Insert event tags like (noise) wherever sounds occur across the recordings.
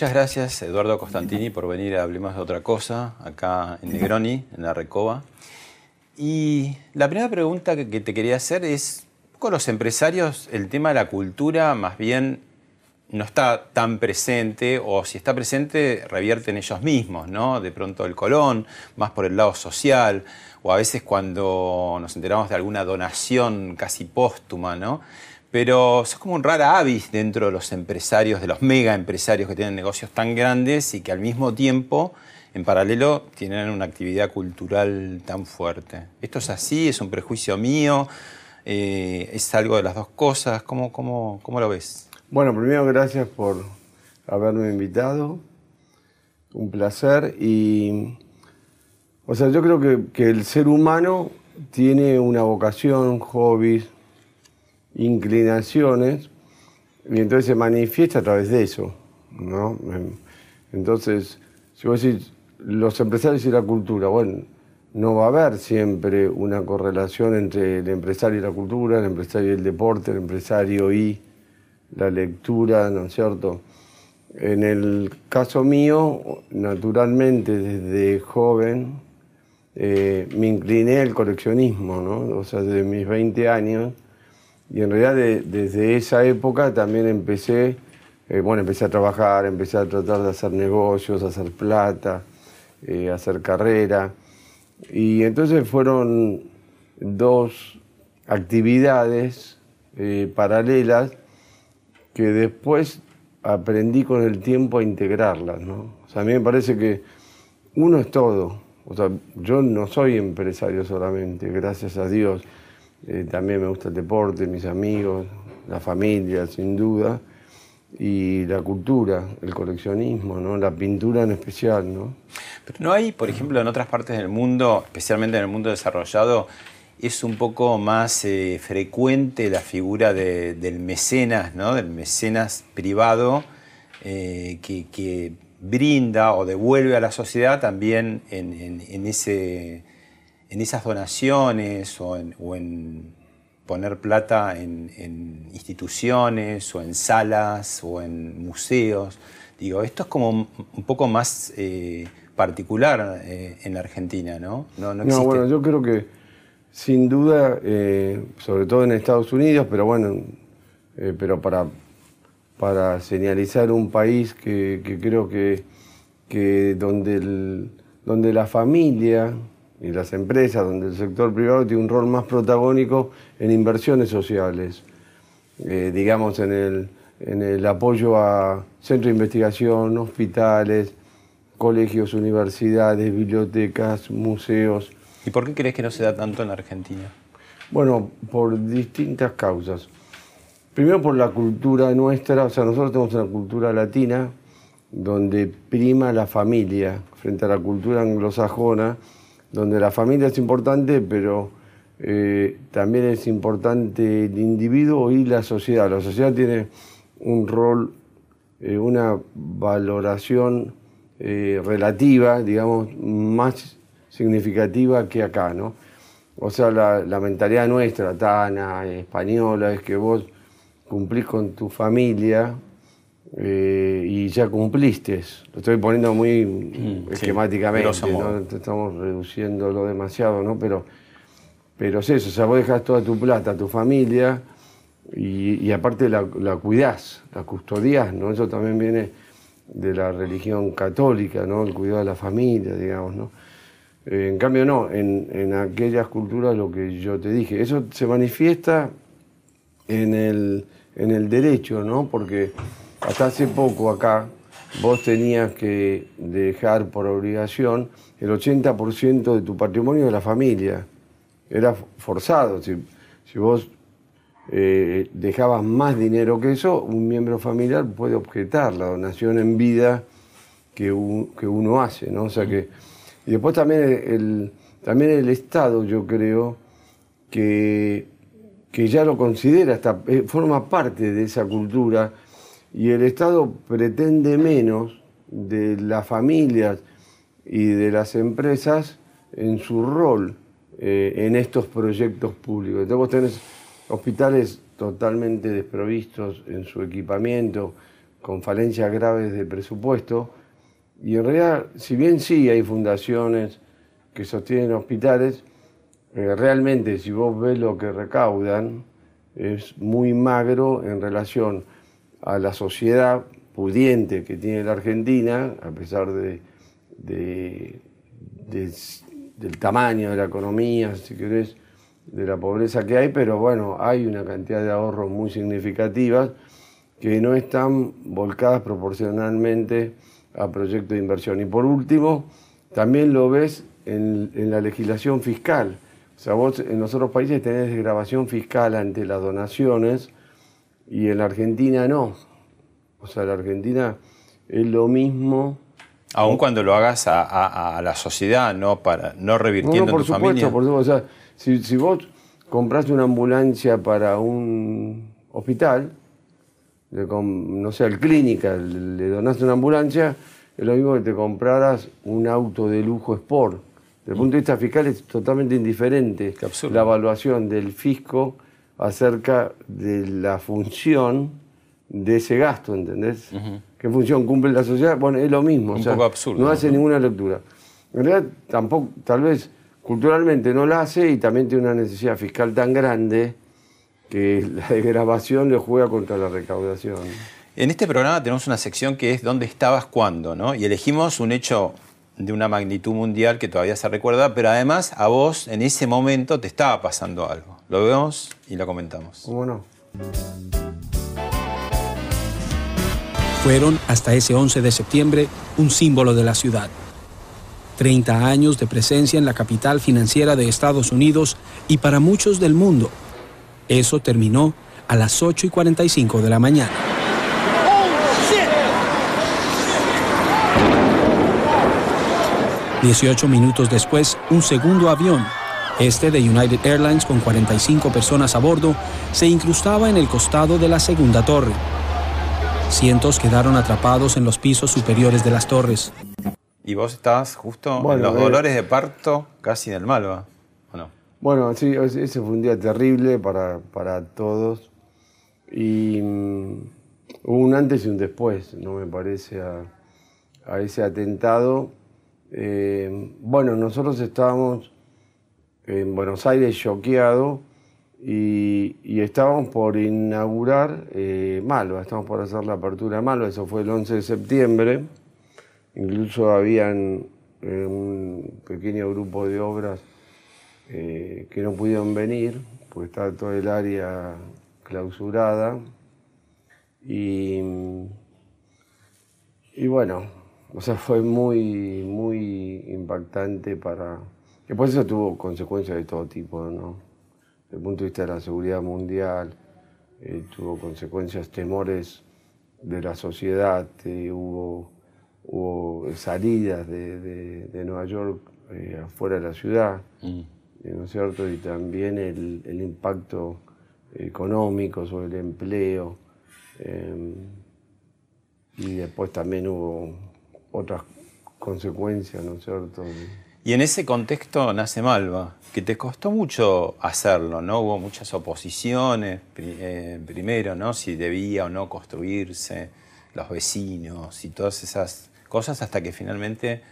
Muchas gracias, Eduardo Costantini, por venir a Hablemos de otra cosa, acá en Negroni, (laughs) en la Recoba. Y la primera pregunta que te quería hacer es, con los empresarios, el tema de la cultura más bien no está tan presente, o si está presente, revierte en ellos mismos, ¿no? De pronto el Colón, más por el lado social, o a veces cuando nos enteramos de alguna donación casi póstuma, ¿no? Pero sos como un rara avis dentro de los empresarios, de los mega empresarios que tienen negocios tan grandes y que al mismo tiempo, en paralelo, tienen una actividad cultural tan fuerte. ¿Esto es así? ¿Es un prejuicio mío? Eh, ¿Es algo de las dos cosas? ¿Cómo, cómo, cómo lo ves? Bueno, primero gracias por haberme invitado. Un placer. Y, o sea, yo creo que, que el ser humano tiene una vocación, hobbies, inclinaciones y entonces se manifiesta a través de eso. ¿no? Entonces, si vos decís los empresarios y la cultura, bueno, no va a haber siempre una correlación entre el empresario y la cultura, el empresario y el deporte, el empresario y la lectura, ¿no es cierto? En el caso mío, naturalmente desde joven eh, me incliné al coleccionismo, ¿no? O sea, desde mis 20 años y en realidad desde esa época también empecé, eh, bueno, empecé a trabajar, empecé a tratar de hacer negocios, hacer plata, eh, hacer carrera. Y entonces fueron dos actividades eh, paralelas que después aprendí con el tiempo a integrarlas. ¿no? O sea, a mí me parece que uno es todo. O sea, yo no soy empresario solamente, gracias a Dios. Eh, también me gusta el deporte, mis amigos, la familia, sin duda. Y la cultura, el coleccionismo, ¿no? la pintura en especial. ¿no? Pero no hay, por ejemplo, en otras partes del mundo, especialmente en el mundo desarrollado, es un poco más eh, frecuente la figura del mecenas, ¿no? del mecenas privado, eh, que, brinda o devuelve a la sociedad también en ese en esas donaciones o en, poner plata en, instituciones o en salas o en museos. Digo, esto es como un poco más eh, particular eh, en la Argentina, ¿no? No, no, bueno, yo creo que sin duda, eh, sobre todo en Estados Unidos, pero bueno, pero para, para señalizar un país que, creo que, que donde, donde la familia y las empresas, donde el sector privado tiene un rol más protagónico en inversiones sociales, eh, digamos en el, en el apoyo a centros de investigación, hospitales, colegios, universidades, bibliotecas, museos. ¿Y por qué crees que no se da tanto en la Argentina? Bueno, por distintas causas. Primero por la cultura nuestra, o sea, nosotros tenemos una cultura latina donde prima la familia frente a la cultura anglosajona, donde la familia es importante, pero eh, también es importante el individuo y la sociedad. La sociedad tiene un rol, eh, una valoración eh, relativa, digamos, más significativa que acá, ¿no? O sea, la, la mentalidad nuestra, tana, española, es que vos cumplís con tu familia, eh, y ya cumpliste. Lo estoy poniendo muy mm, esquemáticamente, ¿no? estamos reduciéndolo demasiado, ¿no? Pero, pero es eso, o sea, vos dejas toda tu plata, tu familia, y, aparte la, la, cuidás, la custodiás, ¿no? Eso también viene de la religión católica, ¿no? El cuidado de la familia, digamos, ¿no? Eh, en cambio, no, en, en aquellas culturas lo que yo te dije, eso se manifiesta en el, en el derecho, ¿no? Porque hasta hace poco acá vos tenías que dejar por obligación el 80% de tu patrimonio de la familia. Era forzado. Si, vos eh, dejabas más dinero que eso, un miembro familiar puede objetar la donación en vida que, uno hace, ¿no? O sea que, y después también el, también el Estado, yo creo, que, que ya lo considera, eh, forma parte de esa cultura, y el Estado pretende menos de las familias y de las empresas en su rol eh, en estos proyectos públicos. Entonces vos tenés hospitales totalmente desprovistos en su equipamiento, con falencias graves de presupuesto, y en realidad, si bien sí hay fundaciones que sostienen hospitales, eh, realmente si vos ves lo que recaudan, es muy magro en relación a la sociedad pudiente que tiene la Argentina, a pesar de, del tamaño de la economía, si querés, de la pobreza que hay, pero bueno, hay una cantidad de ahorros muy significativas que no están volcadas proporcionalmente a proyectos de inversión. Y por último, también lo ves en, la legislación fiscal. O sea, vos en los otros países tenés desgrabación fiscal ante las donaciones y en la Argentina no. O sea, la Argentina es lo mismo. Aun cuando lo hagas a, la sociedad, no para no revirtiendo por tu familia. Por supuesto, o sea, si, si vos compras una ambulancia para un hospital, no sé, al clínica, le donaste una ambulancia, es lo mismo que te compraras un auto de lujo Sport. Desde el punto de vista fiscal es totalmente indiferente la evaluación del fisco acerca de la función de ese gasto, ¿entendés? ¿Qué función cumple la sociedad? Bueno, es lo mismo. Un poco absurdo. No hace ninguna lectura. En realidad, tampoco, tal vez culturalmente no la hace y también tiene una necesidad fiscal tan grande que (laughs) la degravación le juega contra la recaudación. En este programa tenemos una sección que es ¿Dónde estabas cuándo? ¿no? Y elegimos un hecho de una magnitud mundial que todavía se recuerda, pero además a vos en ese momento te estaba pasando algo. Lo vemos y lo comentamos. ¿Cómo no? Fueron hasta ese 11 de septiembre un símbolo de la ciudad. 30 años de presencia en la capital financiera de Estados Unidos y para muchos del mundo. Eso terminó a las 8 y 45 de la mañana. 18 minutos después, un segundo avión, este de United Airlines con 45 personas a bordo, se incrustaba en el costado de la segunda torre. Cientos quedaron atrapados en los pisos superiores de las torres. Y vos estabas justo en los eh, dolores de parto casi del Malva, ¿o no? Bueno, sí, ese fue un día terrible para, para todos. Y mm, hubo un antes y un después, no me parece, a, a ese atentado. Eh, bueno, nosotros estábamos en Buenos Aires choqueados y, estábamos por inaugurar eh, Malva, estábamos por hacer la apertura de Malva, eso fue el 11 de septiembre. Incluso habían un pequeño grupo de obras eh, que no pudieron venir, porque estaba todo el área clausurada. Y, y bueno, o sea, fue muy, muy impactante para... Después eso tuvo consecuencias de todo tipo, ¿no? Desde el punto de vista de la seguridad mundial, eh, tuvo consecuencias, temores de la sociedad, hubo hubo salidas de, Nueva York eh, afuera de la ciudad, mm. eh, ¿no es cierto? Y también el, impacto económico sobre el empleo. Eh, y después también hubo otras consecuencias, ¿no es cierto? Y en ese contexto nace Malva, que te costó mucho hacerlo, ¿no? Hubo muchas oposiciones, primero, ¿no? Si debía o no construirse, los vecinos y todas esas cosas hasta que finalmente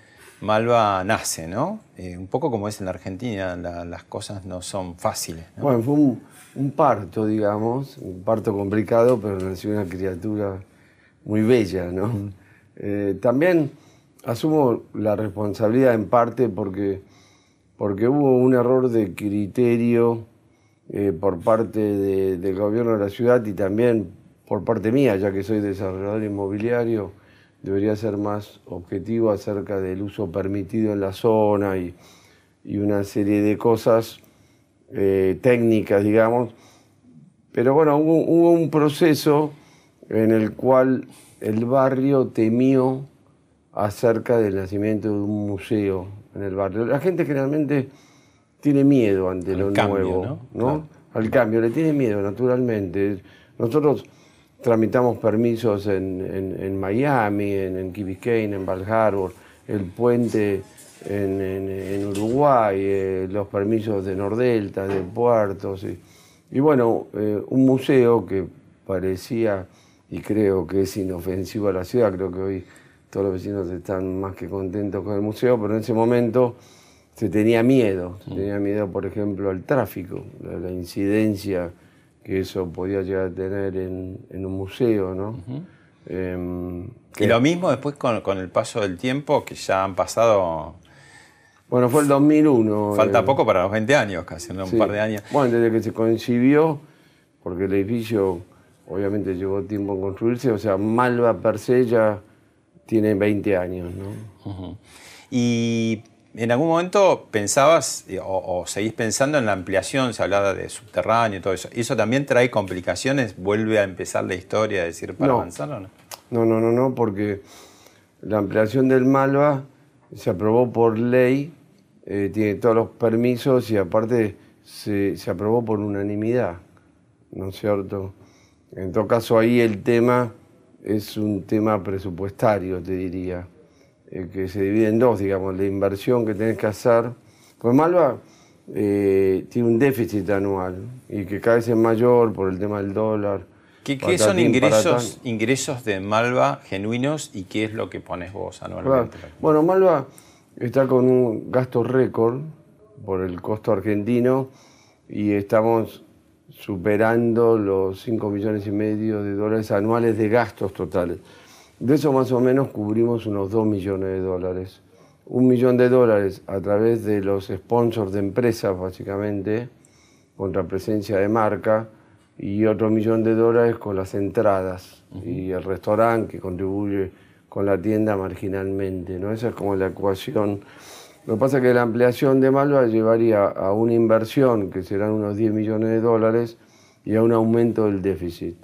Malva nace, ¿no? Eh, un poco como es en la Argentina, las cosas no son fáciles. Bueno, fue un, parto, digamos, un parto complicado, pero nació una criatura muy bella, ¿no? Eh, también asumo la responsabilidad en parte porque, porque hubo un error de criterio eh, por parte del gobierno de la ciudad y también por parte mía, ya que soy desarrollador inmobiliario debería ser más objetivo acerca del uso permitido en la zona y, una serie de cosas eh, técnicas, digamos, Pero bueno, hubo un proceso en el cual el barrio temió acerca del nacimiento de un museo en el barrio. La gente generalmente tiene miedo ante Al lo cambio, nuevo, ¿no? ¿no? Claro. Al cambio, le tiene miedo, naturalmente. Nosotros tramitamos permisos en, en- en Miami, en, en Key Biscayne, en Val Harbor, el puente en, en- en Uruguay, eh, los permisos de Nordelta, de puertos. Y, y bueno, eh, un museo que parecía, y creo que es inofensivo a la ciudad, creo que hoy todos los vecinos están más que contentos con el museo, pero en ese momento se tenía miedo, se tenía miedo, por ejemplo, al tráfico, la, la incidencia que eso podía llegar a tener en, en un museo, ¿no? Em, Y que- lo mismo después con, con el paso del tiempo, que ya han pasado, bueno, fue el 2001. falta eh, poco para los 20 años, casi, ¿no? un sí. par de años. Bueno, desde que se concibió, porque el edificio obviamente llevó tiempo en construirse, o sea, Malva per se ya tiene 20 años, ¿no? Y en algún momento pensabas eh, o, o seguís pensando en la ampliación, se hablaba de subterráneo y todo eso. ¿Eso también trae complicaciones? ¿Vuelve a empezar la historia, decir, para No. avanzar o no? No, no, no, no, porque la ampliación del Malva se aprobó por ley, eh, tiene todos los permisos y aparte se, se aprobó por unanimidad, ¿no es cierto? En todo caso ahí el tema es un tema presupuestario, te diría, eh, que se divide en dos, digamos, la inversión que tenés que hacer. Pues Malva eh, tiene un déficit anual y que cada vez es mayor por el tema del dólar. ¿Qué, qué son ingresos, ingresos de Malva genuinos y qué es lo que pones vos Claro. anualmente? Bueno, Malva está con un gasto récord por el costo argentino y estamos superando los 5 millones y medio de dólares anuales de gastos totales. De eso más o menos cubrimos unos 2 millones de dólares. Un millón de dólares a través de los sponsors de empresas, básicamente, contra presencia de marca, y otro millón de dólares con las entradas y el restaurante que contribuye con la tienda marginalmente. ¿no? Esa es como la ecuación. Lo que pasa es que la ampliación de Malva llevaría a una inversión que serán unos 10 millones de dólares y a un aumento del déficit.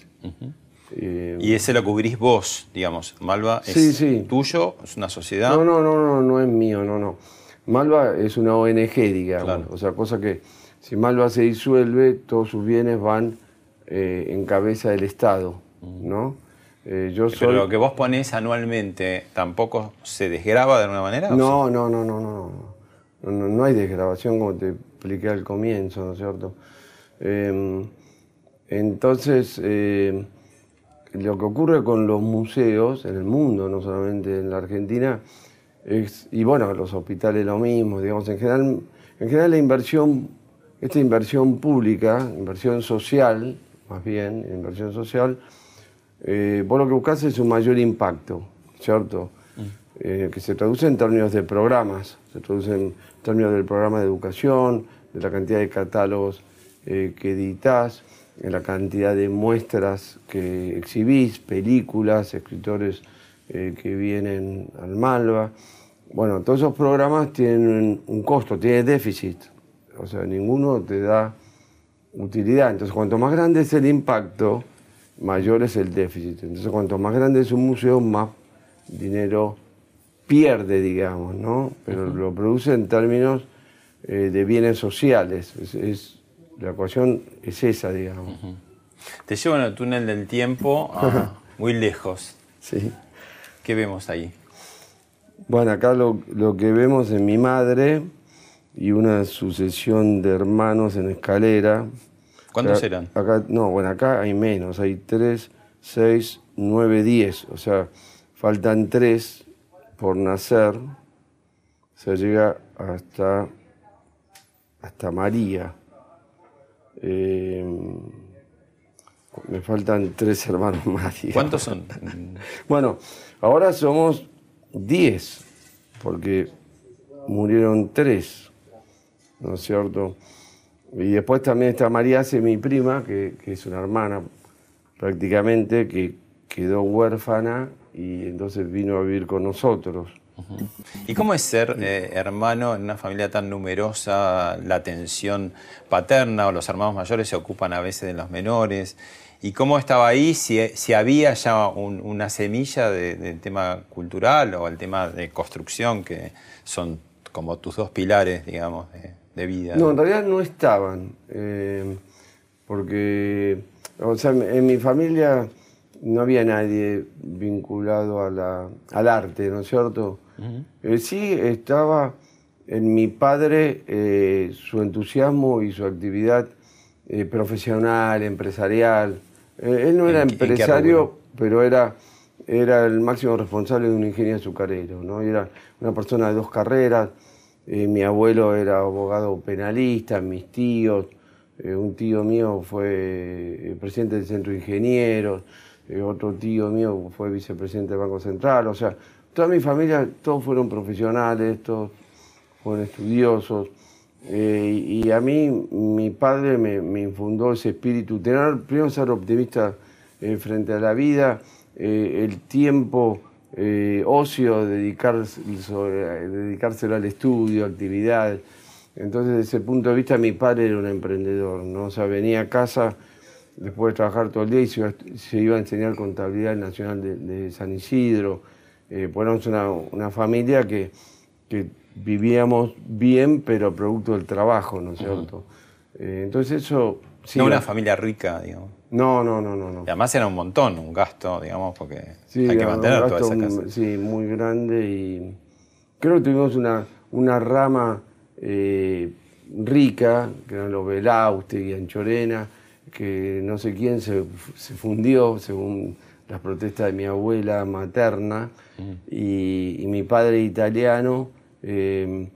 Eh, Y ese lo cubrís vos, digamos. Malva es Sí, sí. tuyo, es una sociedad. No, no, no, no, no es mío, no, no. Malva es una ONG, digamos. Claro. O sea, cosa que si Malva se disuelve, todos sus bienes van eh, en cabeza del Estado, ¿no? Eh, yo Pero lo que vos ponés anualmente tampoco se desgraba de alguna manera. ¿o No, no, no, no, no, no, no, no hay desgrabación como te expliqué al comienzo, ¿no es cierto? Eh, entonces, eh, lo que ocurre con los museos en el mundo, no solamente en la Argentina, es, y bueno, los hospitales lo mismo, digamos, en general, en general la inversión, esta inversión pública, inversión social, más bien, inversión social, eh, vos lo que buscas es un mayor impacto, ¿cierto? Eh, que se traduce en términos de programas, se traduce en términos del programa de educación, de la cantidad de catálogos eh, que editas, en la cantidad de muestras que exhibís, películas, escritores eh, que vienen al Malva. Bueno, todos esos programas tienen un costo, tienen déficit, o sea, ninguno te da utilidad. Entonces, cuanto más grande es el impacto, mayor es el déficit. Entonces, cuanto más grande es un museo, más dinero pierde, digamos, ¿no? Pero lo produce en términos eh, de bienes sociales. Es, es- la ecuación es esa, digamos. Te llevo en el túnel del tiempo (laughs) muy lejos. Sí. ¿Qué vemos ahí? Bueno, acá lo, lo que vemos es mi madre y una sucesión de hermanos en escalera. ¿Cuántos Acá- eran? Acá, no, bueno, acá hay menos, hay tres, seis, nueve, diez. O sea, faltan tres por nacer. Se llega hasta, hasta María. Eh, me faltan tres hermanos (laughs) más. digamos. ¿Cuántos son? (laughs) Bueno, ahora somos 10, porque murieron tres, ¿no es cierto? Y después también está María Ace, mi prima, que, es una hermana prácticamente, que quedó huérfana y entonces vino a vivir con nosotros. ¿Y cómo es ser eh, hermano en una familia tan numerosa? La atención paterna o los hermanos mayores se ocupan a veces de los menores. ¿Y cómo estaba ahí? Si, si había ya una semilla del tema cultural o el tema de construcción, que son como tus dos pilares, digamos, de, vida. No, en realidad no estaban. Eh, porque, o sea, en mi familia no había nadie vinculado a la, al arte, ¿no es cierto? Eh, sí estaba en mi padre eh, su entusiasmo y su actividad eh, profesional, empresarial. él no era empresario, pero era, era el máximo responsable de un ingenio azucarero. ¿no? Era una persona de dos carreras. Mi abuelo era abogado penalista, mis tíos. un tío mío fue presidente del Centro de Ingenieros. otro tío mío fue vicepresidente del Banco Central. O sea, Toda mi familia, todos fueron profesionales, todos fueron estudiosos. Eh, y a mí, mi padre me, infundó ese espíritu, tener, primero ser optimista eh, frente a la vida, eh, el tiempo ocio, dedicarse, dedicárselo al estudio, actividades. Entonces, desde ese punto de vista, mi padre era un emprendedor, ¿no? O sea, venía a casa después de trabajar todo el día y se iba, a enseñar contabilidad nacional de San Isidro eh, una, una, familia que, vivíamos bien, pero producto del trabajo, ¿no es cierto? Eh, entonces eso... no una familia rica, digamos. No, no, no, no, no. Y además era un montón, un gasto, digamos, porque hay que mantener toda esa casa. Sí, muy grande y creo que tuvimos una, una rama eh, rica, que eran los Belauste y Anchorena, que no sé quién se, se fundió, según las protestas de mi abuela materna y, mi padre italiano, eh,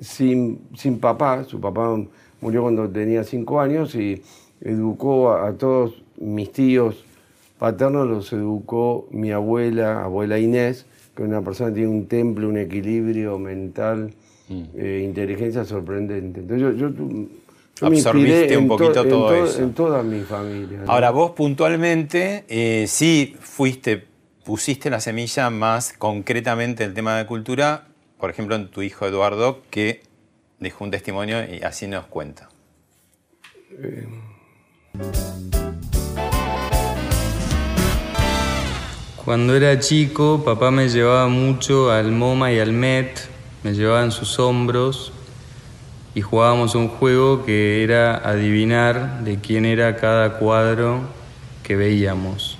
sin, sin papá, su papá murió cuando tenía cinco años y educó a, todos mis tíos paternos, los educó mi abuela, abuela Inés, que es una persona que tiene un temple, un equilibrio mental, mm. eh, inteligencia sorprendente. Entonces yo, absorbiste un poquito todo eso. En toda mi familia. Ahora, vos puntualmente eh, sí fuiste, pusiste la semilla más concretamente el tema de cultura, por ejemplo, en tu hijo Eduardo, que dejó un testimonio y así nos cuenta. Cuando era chico, papá me llevaba mucho al MoMA y al MET, me llevaba en sus hombros y jugábamos un juego que era adivinar de quién era cada cuadro que veíamos.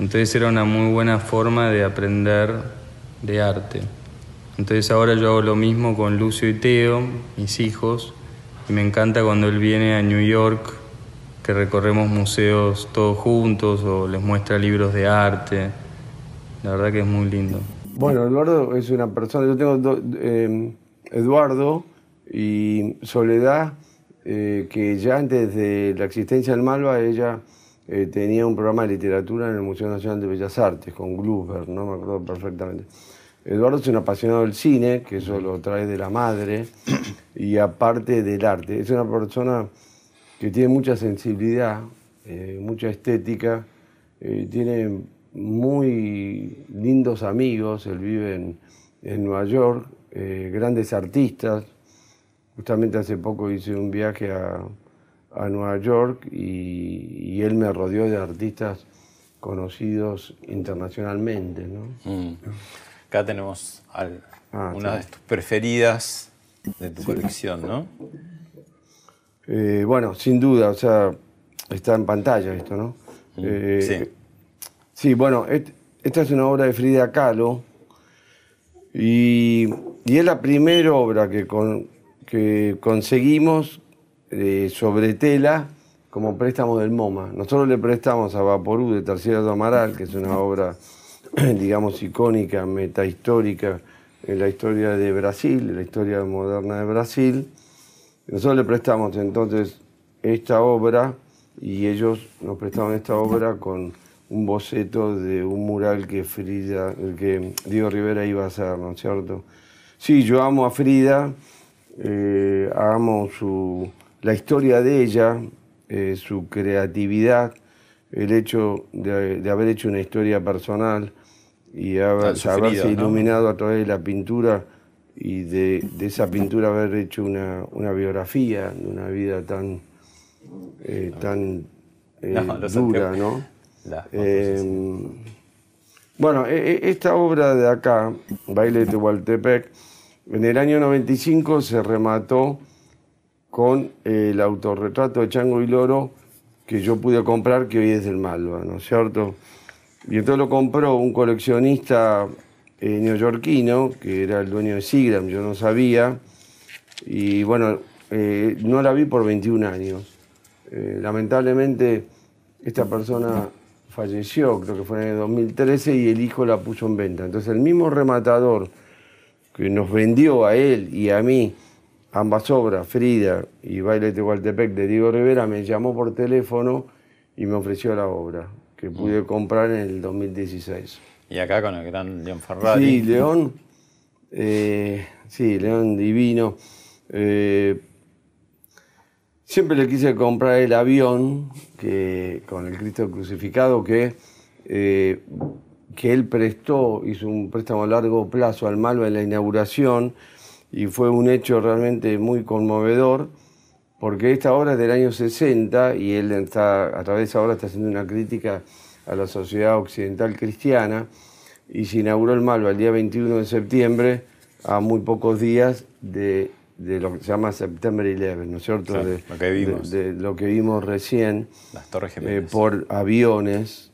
Entonces era una muy buena forma de aprender de arte. Entonces ahora yo hago lo mismo con Lucio y Teo, mis hijos, y me encanta cuando él viene a New York, que recorremos museos todos juntos o les muestra libros de arte. La verdad que es muy lindo. Bueno, Eduardo es una persona, yo tengo eh, Eduardo, y Soledad, eh, que ya antes de la existencia del Malva, ella eh, tenía un programa de literatura en el Museo Nacional de Bellas Artes con Gluber, no me acuerdo perfectamente. Eduardo es un apasionado del cine, que eso lo trae de la madre, y aparte del arte. Es una persona que tiene mucha sensibilidad, eh, mucha estética, tiene muy lindos amigos, él vive en, en Nueva York, grandes artistas, Justamente hace poco hice un viaje a, Nueva York y, él me rodeó de artistas conocidos internacionalmente. ¿no? Mm. Acá tenemos ah, una de tus preferidas de tu colección, ¿no? Eh, bueno, sin duda, o sea, está en pantalla esto, ¿no? Mm, eh, sí. Sí, bueno, esta es una obra de Frida Kahlo y, es la primera obra que con, que conseguimos eh, sobre tela como préstamo del MoMA. Nosotros le prestamos a Vaporú de Tercera de Amaral, que es una obra, (clears throat) digamos, icónica, metahistórica en la historia de Brasil, en la historia moderna de Brasil. Nosotros le prestamos entonces esta obra y ellos nos prestaban esta obra con un boceto de un mural que Frida, que Diego Rivera iba a hacer, ¿no es cierto? Sí, yo amo a Frida eh, hagamos su, la historia de ella, eh, su creatividad, el hecho de, haber hecho una historia personal y haber, sufrido, haberse ¿no? iluminado a través de la pintura y de, de esa pintura haber hecho una, una biografía de una vida tan, eh, tan eh, No, lo dura. ¿no? Eh, bueno, e- e- esta obra de acá, Baile de Tehuantepec, en el año 95 se remató con el autorretrato de Chango y Loro que yo pude comprar, que hoy es del Malva, ¿no es cierto? Y entonces lo compró un coleccionista eh, neoyorquino, que era el dueño de Sigram, yo no sabía, y bueno, eh, no la vi por 21 años. Eh, lamentablemente esta persona falleció, creo que fue en el 2013, y el hijo la puso en venta. Entonces el mismo rematador que nos vendió a él y a mí ambas obras, Frida y Baile de Tehuantepec de Diego Rivera, me llamó por teléfono y me ofreció la obra, que pude comprar en el 2016. Y acá con el gran León Ferrari. Sí, León, eh, sí, León divino. Eh, siempre le quise comprar el avión que, con el Cristo crucificado que, eh, que él prestó, hizo un préstamo a largo plazo al Malva en la inauguración y fue un hecho realmente muy conmovedor porque esta obra es del año 60 y él está, a través de esa obra está haciendo una crítica a la sociedad occidental cristiana y se inauguró el Malva el día 21 de septiembre a muy pocos días de, de lo que se llama September 11, ¿no es cierto? Claro, de, lo que vimos. de- de lo que vimos recién Las Torres eh, Gemelas. por aviones.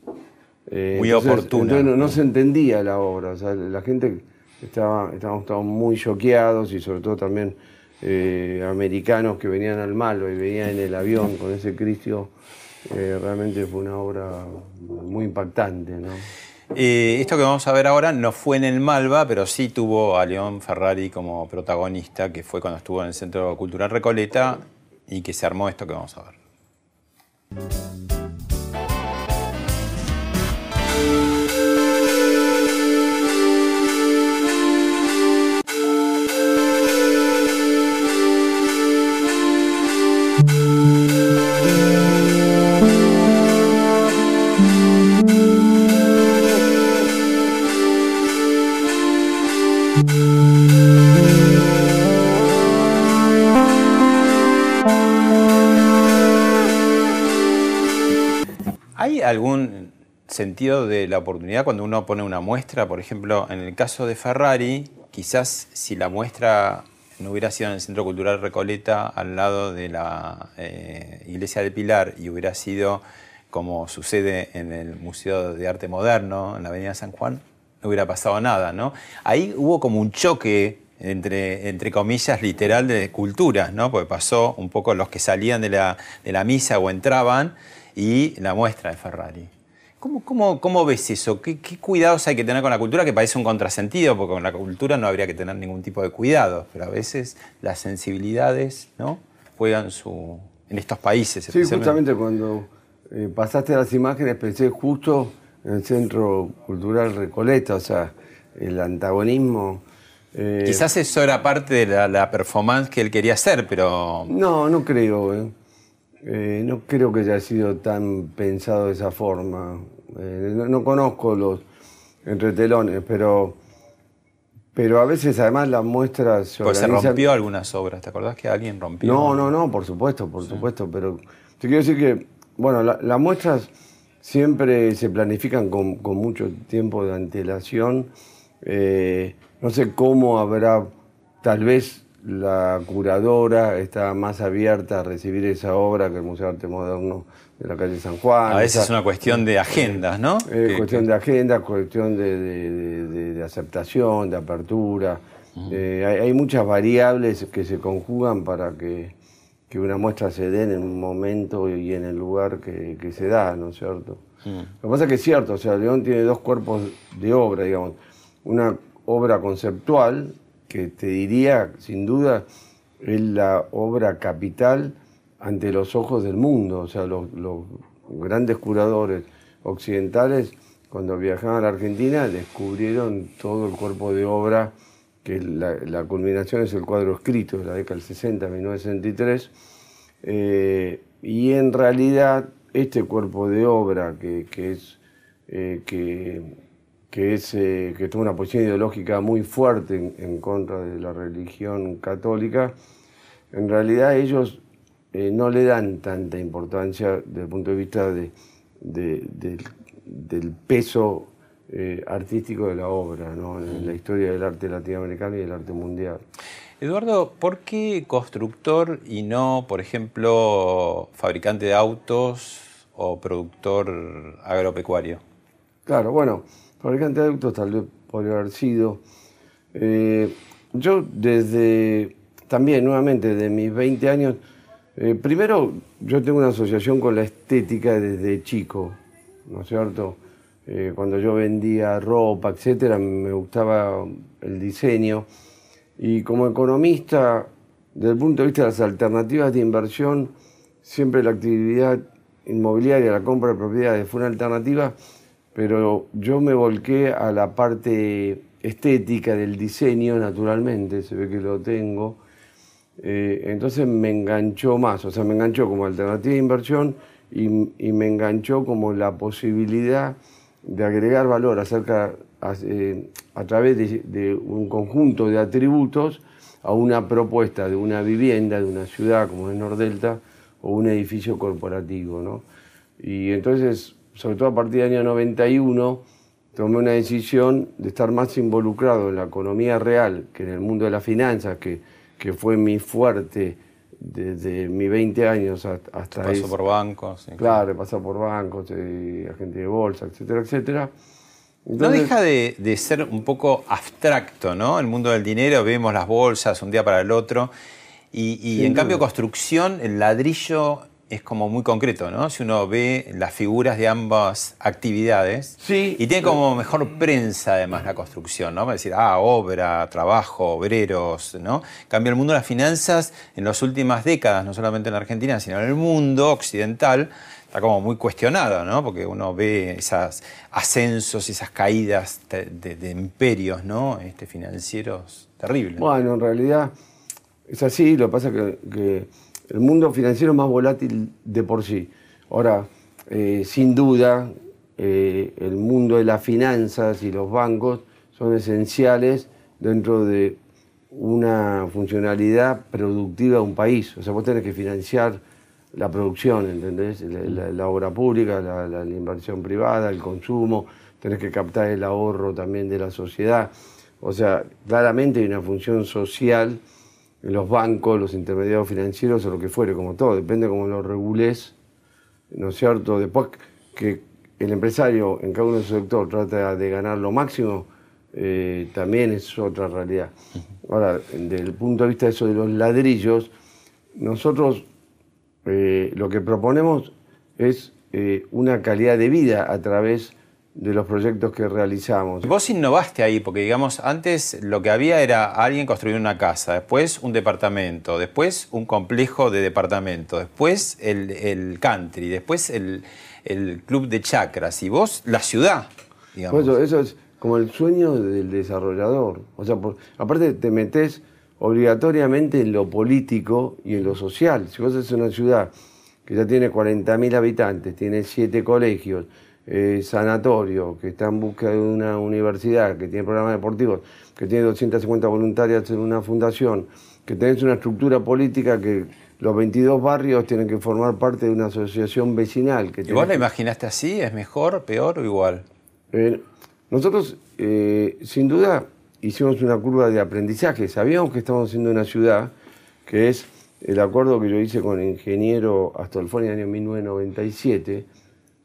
Eh, Muy oportuna. entonces no, no se entendía la obra, o sea, la gente estaba, estábamos todos muy choqueados y sobre todo también eh, americanos que venían al Malva y veían en el avión con ese Cristo, realmente fue una obra muy impactante, ¿no? Esto que vamos a ver ahora no fue en el Malva, pero sí tuvo a León Ferrari como protagonista, que fue cuando estuvo en el Centro Cultural Recoleta y que se armó esto que vamos a ver. ¿Hay algún sentido de la oportunidad cuando uno pone una muestra? Por ejemplo, en el caso de Ferrari, quizás si la muestra no hubiera sido en el Centro Cultural Recoleta, al lado de la eh, Iglesia del Pilar, y hubiera sido como sucede en el Museo de Arte Moderno, en la Avenida San Juan, no hubiera pasado nada, ¿no? Ahí hubo como un choque entre, entre comillas, literal de culturas, ¿no? Porque pasó un poco los que salían de la, de la misa o entraban y la muestra de Ferrari. ¿Cómo, cómo, cómo ves eso? ¿Qué, qué cuidados hay que tener con la cultura? Que parece un contrasentido, porque con la cultura no habría que tener ningún tipo de cuidados, pero a veces las sensibilidades ¿no? juegan su. en estos países. Sí, justamente cuando eh, pasaste las imágenes pensé justo en el Centro Cultural Recoleta, o sea, el antagonismo. eh, Quizás eso era parte de la, la performance que él quería hacer, pero. No, no creo. eh. Eh, no creo que haya sido tan pensado de esa forma. Eh, no, no conozco los entretelones, pero, pero a veces además las muestras se Pues se rompió algunas obras. ¿Te acordás que alguien rompió? No, no, no, por supuesto, por supuesto, pero te quiero decir que, bueno, la- las muestras siempre se planifican con, con mucho tiempo de antelación. Eh, no sé cómo habrá, tal vez la curadora está más abierta a recibir esa obra que el Museo de Arte Moderno de la calle San Juan. A veces es una cuestión de agendas, ¿no? eh, Que- cuestión de agenda, cuestión de, de- de- de- de aceptación, de apertura. Eh, hay, hay muchas variables que se conjugan para que, que una muestra se dé en un momento y en el lugar que, que se da, ¿no es cierto? Lo que pasa es que es cierto, o sea, León tiene dos cuerpos de obra, digamos. Una obra conceptual, que te diría, sin duda, es la obra capital ante los ojos del mundo. O sea, los, los grandes curadores occidentales, cuando viajaban a la Argentina, descubrieron todo el cuerpo de obra, que la, culminación es el cuadro escrito de la década del 60, 1963. Eh, y en realidad, este cuerpo de obra, que, que es, eh, que, es, eh, que tuvo una posición ideológica muy fuerte en, contra de la religión católica, en realidad ellos eh, no le dan tanta importancia desde el punto de vista de, del peso eh, artístico de la obra, ¿no? en la historia del arte latinoamericano y del arte mundial. Eduardo, ¿por qué constructor y no, por ejemplo, fabricante de autos o productor agropecuario? Claro, bueno, fabricante de autos tal vez podría haber sido. Eh, yo desde, también nuevamente, de mis 20 años, eh, primero yo tengo una asociación con la estética desde chico, ¿no es cierto? Eh, cuando yo vendía ropa, etcétera, me gustaba el diseño. Y como economista, desde el punto de vista de las alternativas de inversión, siempre la actividad inmobiliaria, la compra de propiedades fue una alternativa, pero yo me volqué a la parte estética del diseño, naturalmente, se ve que lo tengo. Eh, entonces me enganchó más, o sea, me enganchó como alternativa de inversión y, me enganchó como la posibilidad de agregar valor acerca, eh, a través de, un conjunto de atributos a una propuesta de una vivienda, de una ciudad como es Nordelta, o un edificio corporativo. ¿no? Y entonces, sobre todo a partir del año 91, tomé una decisión de estar más involucrado en la economía real que en el mundo de las finanzas, que, que fue mi fuerte desde mis 20 años hasta... Pasó por bancos. Claro, he pasado por bancos, eh, agente de bolsa, etcétera, etcétera no deja de, ser un poco abstracto, ¿no? El mundo del dinero, vemos las bolsas un día para el otro. Y, en cambio, construcción, el ladrillo es como muy concreto, ¿no? Si uno ve las figuras de ambas actividades. Sí. Y tiene como mejor prensa, además, la construcción, ¿no? Para decir, ah, obra, trabajo, obreros, ¿no? Cambio el mundo de las finanzas en las últimas décadas, no solamente en la Argentina, sino en el mundo occidental está como muy cuestionado, ¿no? Porque uno ve esos ascensos, y esas caídas de, imperios, ¿no? Este, financieros terribles. Bueno, en realidad es así, lo que pasa es que, el mundo financiero más volátil de por sí. Ahora, eh, sin duda, eh, el mundo de las finanzas y los bancos son esenciales dentro de una funcionalidad productiva de un país. O sea, vos tenés que financiar la producción, ¿entendés? La, obra pública, la, inversión privada, el consumo, tenés que captar el ahorro también de la sociedad. O sea, claramente hay una función social los bancos, los intermediarios financieros o lo que fuere, como todo, depende cómo lo regules, ¿no es cierto? Después que el empresario en cada uno de su sector trata de ganar lo máximo, eh, también es otra realidad. Ahora, desde el punto de vista de eso de los ladrillos, nosotros eh, lo que proponemos es eh, una calidad de vida a través de los proyectos que realizamos. Vos innovaste ahí, porque digamos, antes lo que había era alguien construir una casa, después un departamento, después un complejo de departamento, después el, country, después el, club de chacras, y vos la ciudad, digamos. Pues eso, es como el sueño del desarrollador. O sea, aparte te metes obligatoriamente en lo político y en lo social. Si vos haces una ciudad que ya tiene 40.000 habitantes, tiene siete colegios, eh, sanatorio, que está en busca de una universidad, que tiene programas deportivos, que tiene 250 voluntarias en una fundación, que tenés una estructura política que los 22 barrios tienen que formar parte de una asociación vecinal. Que ¿Y vos la imaginaste así? ¿Es mejor, peor o igual? Eh, nosotros, eh, sin duda, hicimos una curva de aprendizaje. Sabíamos que estábamos haciendo una ciudad, que es el acuerdo que yo hice con el ingeniero Astolfoni en el año 1997.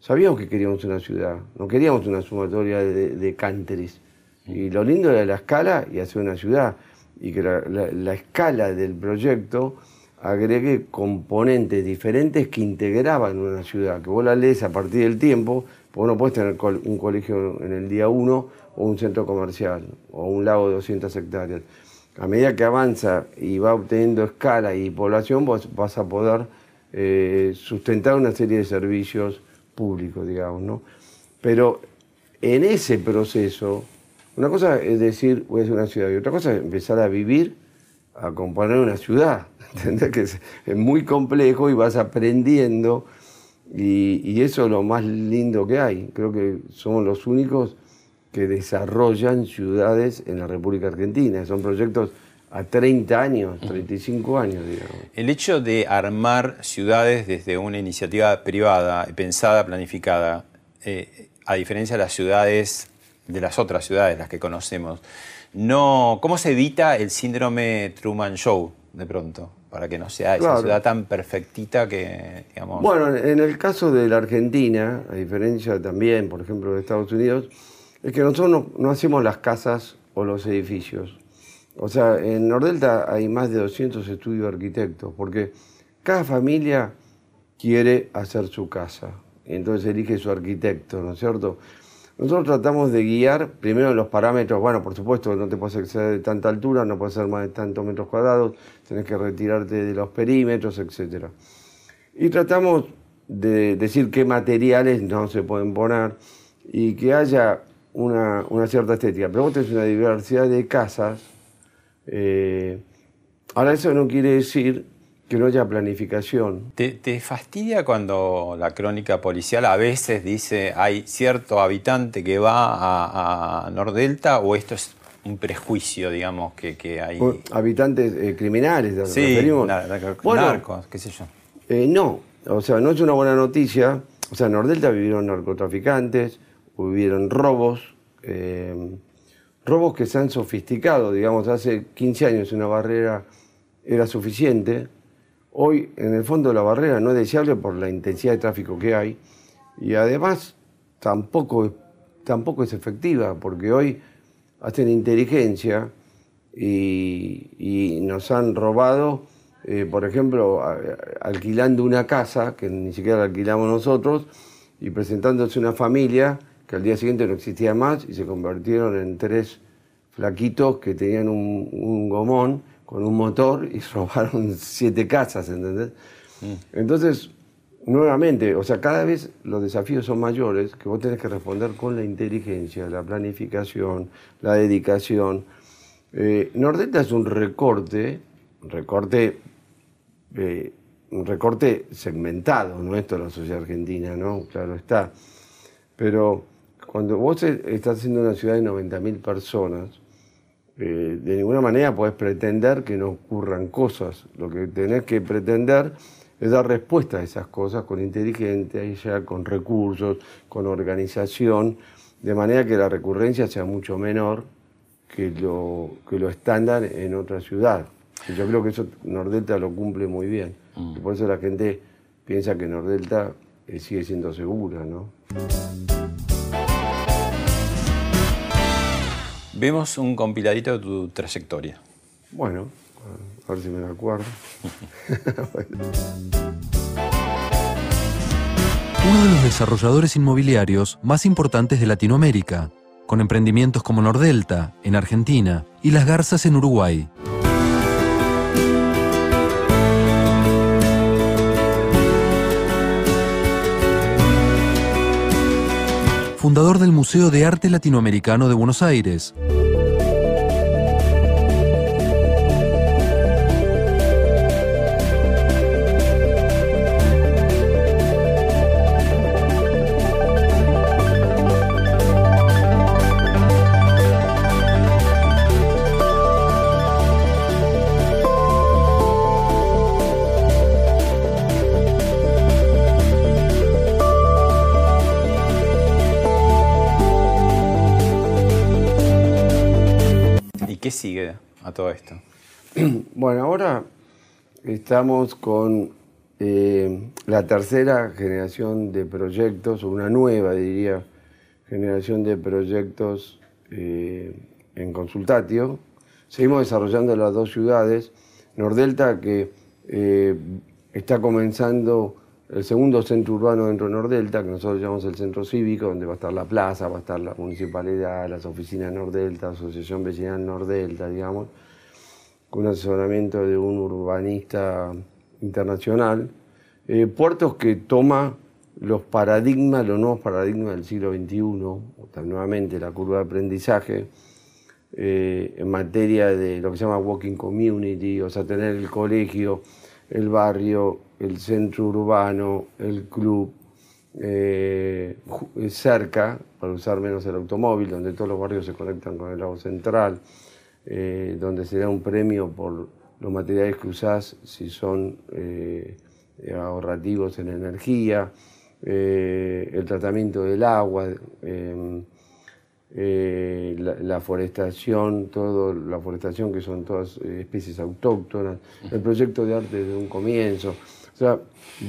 Sabíamos que queríamos una ciudad, no queríamos una sumatoria de, de Y lo lindo era la escala y hacer una ciudad. Y que la, escala del proyecto agregue componentes diferentes que integraban una ciudad, que vos la lees a partir del tiempo, porque no puedes tener un colegio en el día uno o un centro comercial o un lago de 200 hectáreas. A medida que avanza y va obteniendo escala y población, vos vas a poder eh, sustentar una serie de servicios públicos, digamos, ¿no? Pero en ese proceso, una cosa es decir, voy a una ciudad, y otra cosa es empezar a vivir, a componer una ciudad. (laughs) ¿Entendés? Que es, muy complejo y vas aprendiendo, y, y, eso es lo más lindo que hay. Creo que somos los únicos que desarrollan ciudades en la República Argentina. Son proyectos a 30 años, 35 años, digamos. El hecho de armar ciudades desde una iniciativa privada, pensada, planificada, eh, a diferencia de las ciudades, de las otras ciudades, las que conocemos, no, ¿cómo se evita el síndrome Truman Show de pronto? Para que no sea esa ciudad tan perfectita que, digamos... Bueno, en el caso de la Argentina, a diferencia también, por ejemplo, de Estados Unidos, es que nosotros no hacemos las casas o los edificios o sea, en Nordelta hay más de 200 estudios de arquitectos, porque cada familia quiere hacer su casa, entonces elige su arquitecto, ¿no es cierto? Nosotros tratamos de guiar primero los parámetros, bueno, por supuesto, no te puedes exceder de tanta altura, no puedes hacer más de tantos metros cuadrados, tenés que retirarte de los perímetros, etc. Y tratamos de decir qué materiales no se pueden poner y que haya una, una cierta estética. Pero vos tenés una diversidad de casas eh, ahora eso no quiere decir que no haya planificación. ¿Te, fastidia cuando la crónica policial a veces dice hay cierto habitante que va a, Nordelta o esto es un prejuicio, digamos, que, hay... Habitantes eh, criminales, sí, narcos, qué sé yo. Eh, no, o sea, no es una buena noticia. O sea, en Nordelta vivieron narcotraficantes, vivieron robos, robos que se han sofisticado, digamos, hace 15 años una barrera era suficiente, hoy en el fondo la barrera no es deseable por la intensidad de tráfico que hay y además tampoco, tampoco es efectiva porque hoy hacen inteligencia y, nos han robado, eh, por ejemplo, alquilando una casa que ni siquiera la alquilamos nosotros y presentándose una familia que al día siguiente no existía más y se convirtieron en tres flaquitos que tenían un, gomón con un motor y (laughs) robaron siete casas, ¿entendés? Mm. Entonces, nuevamente, o sea, cada vez los desafíos son mayores que vos tenés que responder con la inteligencia, la planificación, la dedicación. Eh, Nordeta es un recorte, un recorte, eh, un recorte segmentado, no esto la sociedad argentina, ¿no? Claro está. Pero cuando vos estás haciendo una ciudad de 90.000 personas, eh, de ninguna manera podés pretender que no ocurran cosas. Lo que tenés que pretender es dar respuesta a esas cosas con inteligencia, con recursos, con organización, de manera que la recurrencia sea mucho menor que lo, que lo estándar en otra ciudad. yo creo que eso Nordelta lo cumple muy bien. Mm. Y por eso la gente piensa que Nordelta eh, sigue siendo segura, ¿no? Vemos un compiladito de tu trayectoria. Bueno, a ver si me acuerdo. (laughs) Uno de los desarrolladores inmobiliarios más importantes de Latinoamérica, con emprendimientos como Nordelta, en Argentina, y Las Garzas en Uruguay. Fundador del Museo de Arte Latinoamericano de Buenos Aires. Todo esto? (clears throat) Bueno, ahora estamos con eh, la tercera generación de proyectos, o una nueva, diría, generación de proyectos eh, en consultatio. Seguimos desarrollando las dos ciudades. Nordelta, que eh, está comenzando el segundo centro urbano dentro de Nordelta, que nosotros llamamos el centro cívico, donde va a estar la plaza, va a estar la municipalidad, las oficinas Nordelta, Asociación Vecinal Nordelta, digamos, con un asesoramiento de un urbanista internacional. Eh, puertos que toma los paradigmas, los nuevos paradigmas del siglo XXI, nuevamente la curva de aprendizaje, eh, en materia de lo que se llama walking community, o sea, tener el colegio, el barrio, el centro urbano, el club, eh, cerca, para usar menos el automóvil, donde todos los barrios se conectan con el lago central, eh, donde se da un premio por los materiales que usás si son eh, ahorrativos en energía, el tratamiento del agua, em, la, forestación, todo, la forestación que son todas especies autóctonas, el proyecto de arte desde un comienzo. O sea,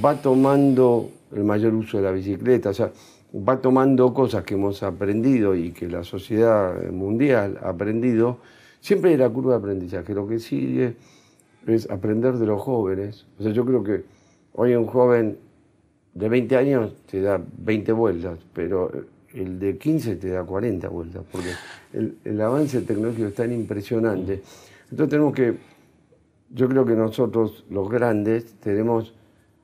va tomando el mayor uso de la bicicleta, o sea, va tomando cosas que hemos aprendido y que la sociedad mundial ha aprendido, siempre hay la curva de aprendizaje. Lo que sigue es aprender de los jóvenes. O sea, yo creo que hoy un joven de 20 años te da 20 vueltas, pero el de 15 te da 40 vueltas, porque el, el avance tecnológico es tan impresionante. Entonces tenemos que, yo creo que nosotros, los grandes, tenemos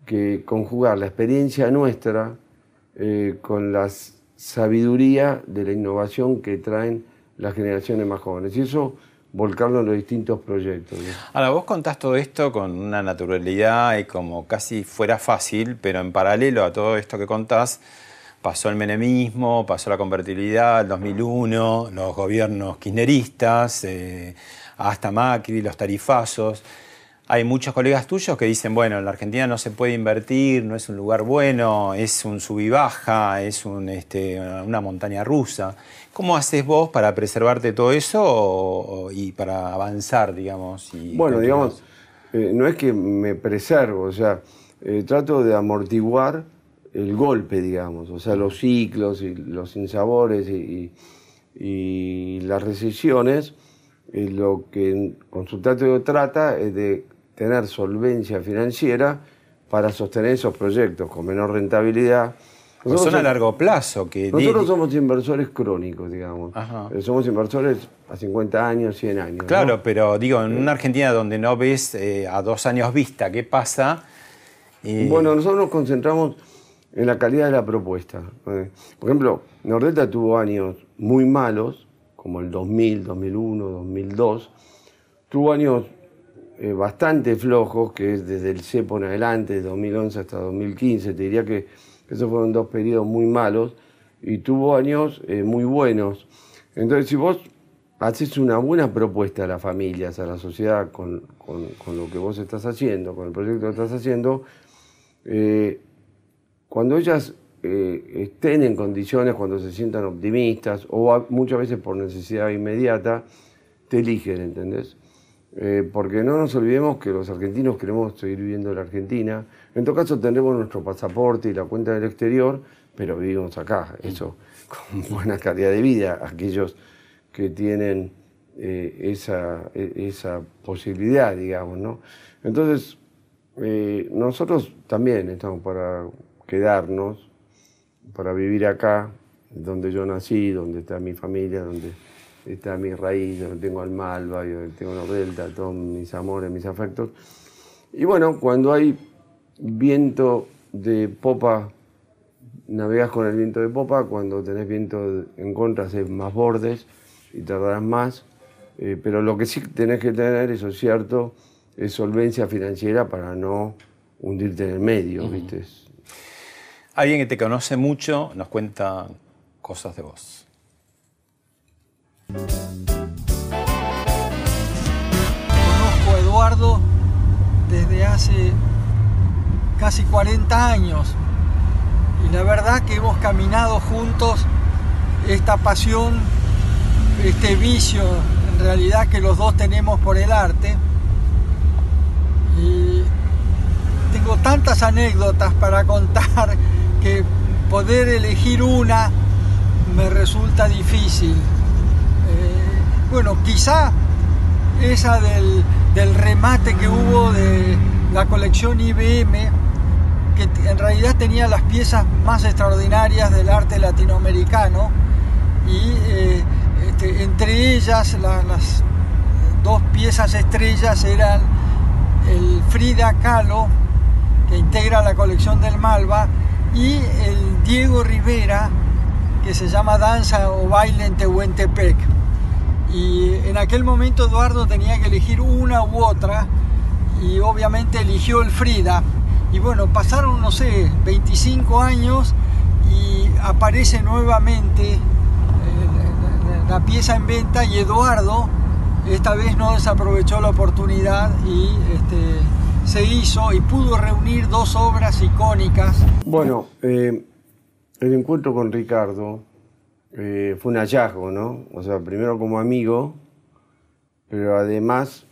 que conjugar la experiencia nuestra eh, con la sabiduría de la innovación que traen las generaciones más jóvenes. Y eso volcarlo en los distintos proyectos. Ahora, vos contás todo esto con una naturalidad y como casi fuera fácil, pero en paralelo a todo esto que contás, pasó el menemismo, pasó la convertibilidad, el 2001, los gobiernos kirchneristas, eh, hasta Macri, los tarifazos. Hay muchos colegas tuyos que dicen, bueno, en la Argentina no se puede invertir, no es un lugar bueno, es un sub y baja, es un, este, una montaña rusa. ¿Cómo haces vos para preservarte todo eso y para avanzar, digamos? bueno, digamos, eh, no es que me preservo, o sea, eh, trato de amortiguar el golpe, digamos, o sea, los ciclos y los sinsabores y, y las recesiones, lo que Consultatorio trata es de tener solvencia financiera para sostener esos proyectos con menor rentabilidad. Nosotros son a largo plazo. Que nosotros somos inversores crónicos, digamos. Eh, somos inversores a 50 años, 100 años. Claro, pero digo, en una Argentina donde no ves eh, a dos años vista qué pasa. Bueno, nosotros nos concentramos en la calidad de la propuesta. Por ejemplo, Nordelta tuvo años muy malos, como el 2000, 2001, 2002. Tuvo años eh, bastante flojos, que es desde el CEPO en adelante, de 2011 hasta 2015. Te diría que esos fueron dos periodos muy malos y tuvo años eh, muy buenos. Entonces, si vos haces una buena propuesta a las familias, a la sociedad, con, lo que vos estás haciendo, con el proyecto que estás haciendo, eh, cuando ellas estén en condiciones, cuando se sientan optimistas, o muchas veces por necesidad inmediata, te eligen, ¿entendés? Eh, porque no nos olvidemos que los argentinos queremos seguir viviendo en la Argentina. En todo caso tendremos nuestro pasaporte y la cuenta del exterior, pero vivimos acá, eso (laughs) con buena calidad de vida, aquellos que tienen eh, esa, e, esa, posibilidad, digamos, ¿no? Entonces, eh, nosotros también estamos para quedarnos, para vivir acá, donde yo nací, donde está mi familia, donde está mi raíz, yo tengo al Malva, yo tengo Nordelta, todos mis amores, mis afectos. Y bueno, cuando hay viento de popa, navegas con el viento de popa, cuando tenés viento en contra haces más bordes y tardarás más, eh, pero lo que sí tenés que tener, eso es cierto, es solvencia financiera para no hundirte en el medio, ¿viste? Alguien que te conoce mucho nos cuenta cosas de vos. Conozco a Eduardo desde hace casi 40 años y la verdad que hemos caminado juntos esta pasión, este vicio en realidad que los dos tenemos por el arte. Y tengo tantas anécdotas para contar que poder elegir una me resulta difícil. Bueno, quizá esa del, remate que hubo de la colección IBM, que en realidad tenía las piezas más extraordinarias del arte latinoamericano y eh, este, entre ellas las dos piezas estrellas eran el Frida Kahlo, que integra la colección del Malva, y el Diego Rivera, que se llama Danza o Baile en Tehuantepec. Y en aquel momento Eduardo tenía que elegir una u otra y obviamente eligió el Frida. Y bueno, pasaron, no sé, 25 años y aparece nuevamente eh, la, pieza en venta y Eduardo esta vez no desaprovechó la oportunidad y este, se hizo y pudo reunir dos obras icónicas. Bueno, eh, el encuentro con Ricardo eh, fue un hallazgo, ¿no? O sea, primero como amigo, pero además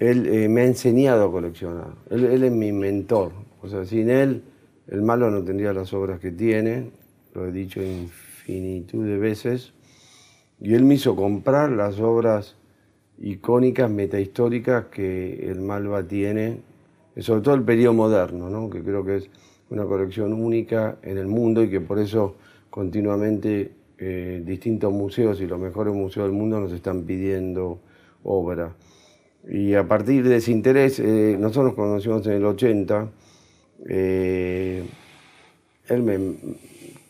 él me ha enseñado a coleccionar. Él, él es mi mentor. O sea, sin él el malo no tendría las obras que tiene, lo he dicho infinitud de veces, y él me hizo comprar las obras icónicas, metahistóricas que el Malva tiene, sobre todo el periodo moderno, ¿no? que creo que es una colección única en el mundo y que por eso continuamente eh, distintos museos y los mejores museos del mundo nos están pidiendo obra. Y a partir de ese interés, eh, nosotros nos conocimos en el 80, eh, él me,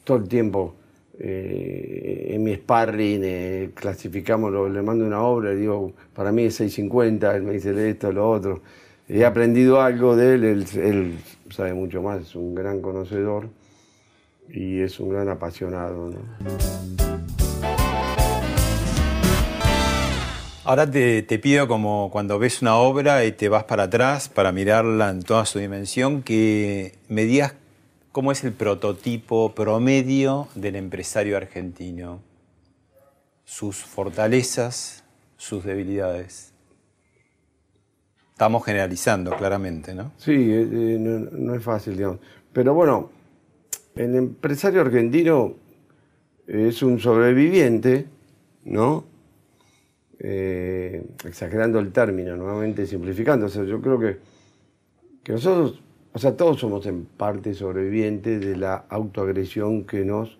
todo el tiempo eh, en mi sparring eh, clasificamos, le mando una obra, y digo, para mí es 650, él me dice esto, lo otro. He aprendido algo de él, él, sabe mucho más, es un gran conocedor y es un gran apasionado. Ahora te, pido como cuando ves una obra y te vas para atrás para mirarla en toda su dimensión, que me digas cómo es el prototipo promedio del empresario argentino, sus fortalezas, sus debilidades. Estamos generalizando claramente, ¿no? Sí, eh, eh, no, es fácil, digamos. Pero bueno, el empresario argentino es un sobreviviente, ¿no? Eh, exagerando el término, nuevamente simplificando. O sea, yo creo que, que nosotros, o sea, todos somos en parte sobrevivientes de la autoagresión que nos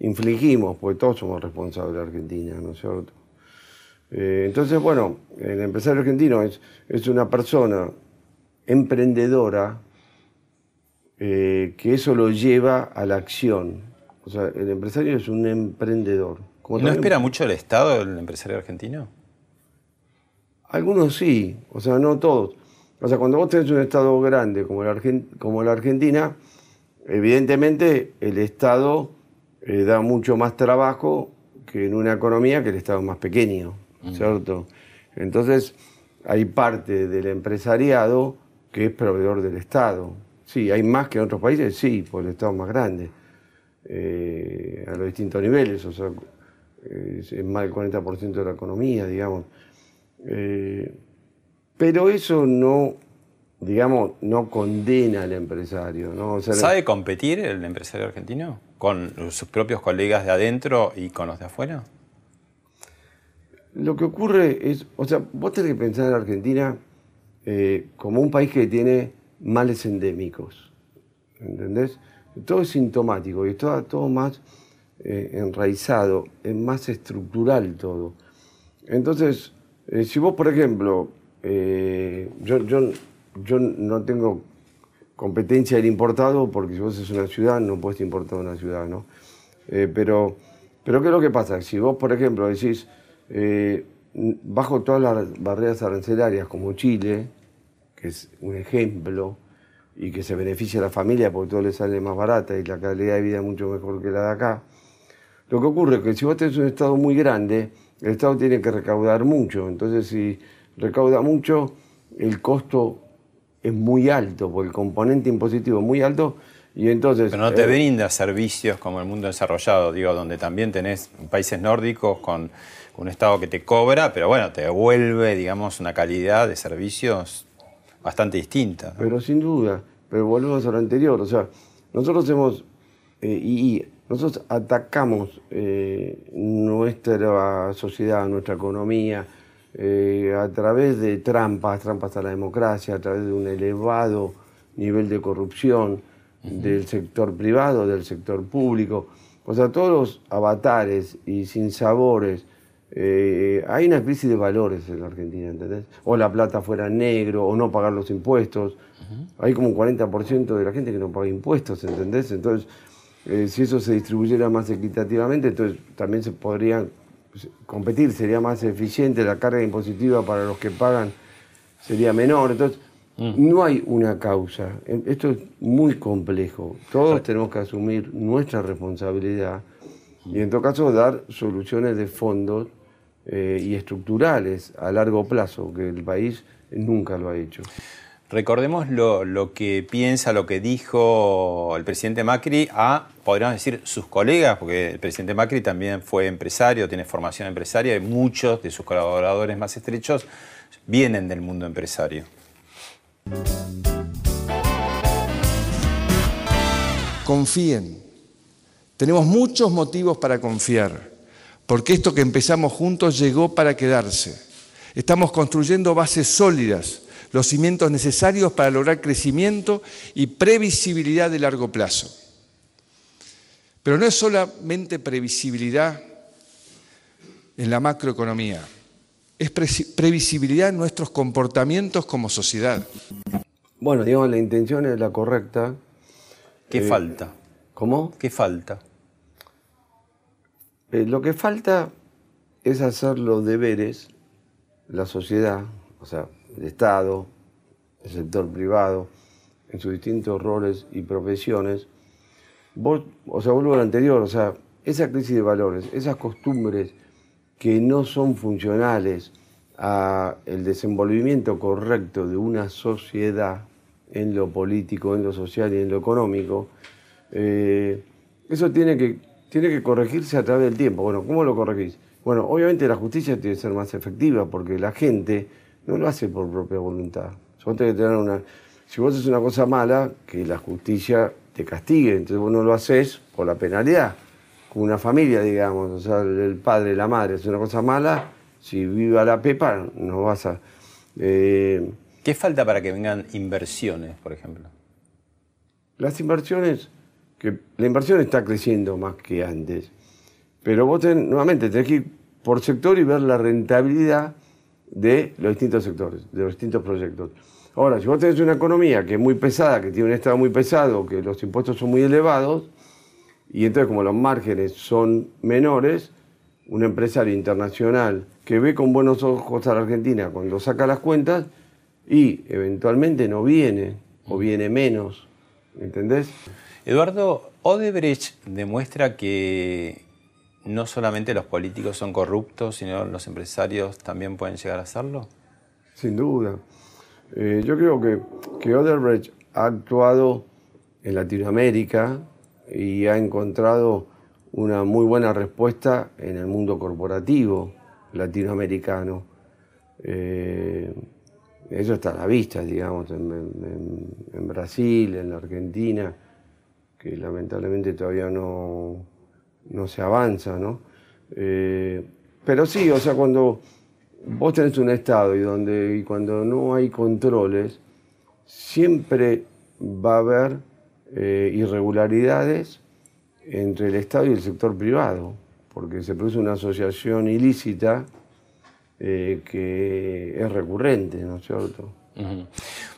infligimos, porque todos somos responsables de Argentina, ¿no es cierto? Eh, entonces, bueno, el empresario argentino es, es una persona emprendedora eh, que eso lo lleva a la acción. O sea, el empresario es un emprendedor. ¿No espera mucho el Estado el empresario argentino? Algunos sí, o sea, no todos. O sea, cuando vos tenés un Estado grande como la, como la Argentina, evidentemente el Estado eh, da mucho más trabajo que en una economía que el Estado es más pequeño, mm. ¿cierto? Entonces, hay parte del empresariado que es proveedor del Estado. Sí, hay más que en otros países, sí, por el Estado más grande, eh, a los distintos niveles, o sea, es más del 40% de la economía, digamos. Eh, pero eso no, digamos, no condena al empresario. ¿no? ¿Sabe competir el empresario argentino con sus propios colegas de adentro y con los de afuera? Lo que ocurre es, o sea, vos tenés que pensar en Argentina eh, como un país que tiene males endémicos, ¿entendés? Todo es sintomático y todo, todo más eh, enraizado, es más estructural todo. Entonces, eh, si vos, por ejemplo, eh, yo, yo, yo, no tengo competencia del importado porque si vos sos una ciudad no puedes importar una ciudad, ¿no? Eh, pero, pero ¿qué es lo que pasa? Si vos, por ejemplo, decís, bajo todas las barreras arancelarias como Chile, que es un ejemplo, y que se beneficia a la familia porque todo le sale más barata y la calidad de vida es mucho mejor que la de acá, lo que ocurre es que si vos tenés un Estado muy grande, el Estado tiene que recaudar mucho. Entonces, si recauda mucho, el costo es muy alto, porque el componente impositivo es muy alto. Y entonces, Pero no te eh, brinda servicios como el mundo desarrollado, digo, donde también tenés países nórdicos con un Estado que te cobra, pero bueno, te devuelve, digamos, una calidad de servicios bastante distinta. Pero sin duda, pero volvemos a lo anterior, o sea, nosotros hemos, eh, y nosotros atacamos eh, nuestra sociedad, nuestra economía, eh, a través de trampas, trampas a la democracia, a través de un elevado nivel de corrupción del sector privado, del sector público. O sea, todos los avatares y sinsabores. Eh, hay una crisis de valores en la Argentina, ¿entendés? O la plata fuera negro, o no pagar los impuestos. Hay como un 40% de la gente que no paga impuestos, ¿entendés? Entonces, eh, si eso se distribuyera más equitativamente, entonces también se podría competir, sería más eficiente, la carga impositiva para los que pagan sería menor. Entonces, No hay una causa. Esto es muy complejo. Todos tenemos que asumir nuestra responsabilidad y en todo caso dar soluciones de fondo eh, y estructurales a largo plazo, que el país nunca lo ha hecho. Recordemos lo, que piensa, lo que dijo el presidente Macri a, podríamos decir, sus colegas, porque el presidente Macri también fue empresario, tiene formación empresaria y muchos de sus colaboradores más estrechos vienen del mundo empresario. Confíen. Tenemos muchos motivos para confiar, porque esto que empezamos juntos llegó para quedarse. Estamos construyendo bases sólidas, los cimientos necesarios para lograr crecimiento y previsibilidad de largo plazo. Pero no es solamente previsibilidad en la macroeconomía es previsibilidad en nuestros comportamientos como sociedad. Bueno, digamos, la intención es la correcta. ¿Qué eh, falta? ¿Cómo? ¿Qué falta? Eh, lo que falta es hacer los deberes, la sociedad, o sea, el Estado, el sector privado, en sus distintos roles y profesiones. O sea, vuelvo a lo anterior, o sea, esa crisis de valores, esas costumbres que no son funcionales al desenvolvimiento correcto de una sociedad en lo político, en lo social y en lo económico, eh, eso tiene que, tiene que corregirse a través del tiempo. Bueno, ¿cómo lo corregís? Bueno, obviamente la justicia tiene que ser más efectiva porque la gente no lo hace por propia voluntad. que tener una, si vos haces una cosa mala, que la justicia te castigue, entonces vos no lo haces por la penalidad con una familia, digamos, o sea, el padre, la madre, es una cosa mala, si viva la pepa, no vas a... Eh, ¿Qué falta para que vengan inversiones, por ejemplo? Las inversiones, que la inversión está creciendo más que antes, pero vos nuevamente tenés que ir por sector y ver la rentabilidad de los distintos sectores, de los distintos proyectos. Ahora, si vos tenés una economía que es muy pesada, que tiene un estado muy pesado, que los impuestos son muy elevados, y entonces como los márgenes son menores, un empresario internacional que ve con buenos ojos a la Argentina cuando saca las cuentas y eventualmente no viene o viene menos, ¿entendés? Eduardo, Odebrecht demuestra que no solamente los políticos son corruptos, sino los empresarios también pueden llegar a serlo. Sin duda. Eh, yo creo que, que Odebrecht ha actuado en Latinoamérica, y ha encontrado una muy buena respuesta en el mundo corporativo latinoamericano. Eh, eso está a la vista, digamos, en, Brasil, en la Argentina, que lamentablemente todavía no, no se avanza, ¿no? Eh, pero sí, o sea, cuando vos tenés un Estado y, donde, y cuando no hay controles, siempre va a haber eh, irregularidades entre el Estado y el sector privado, porque se produce una asociación ilícita eh, que es recurrente, ¿no es cierto?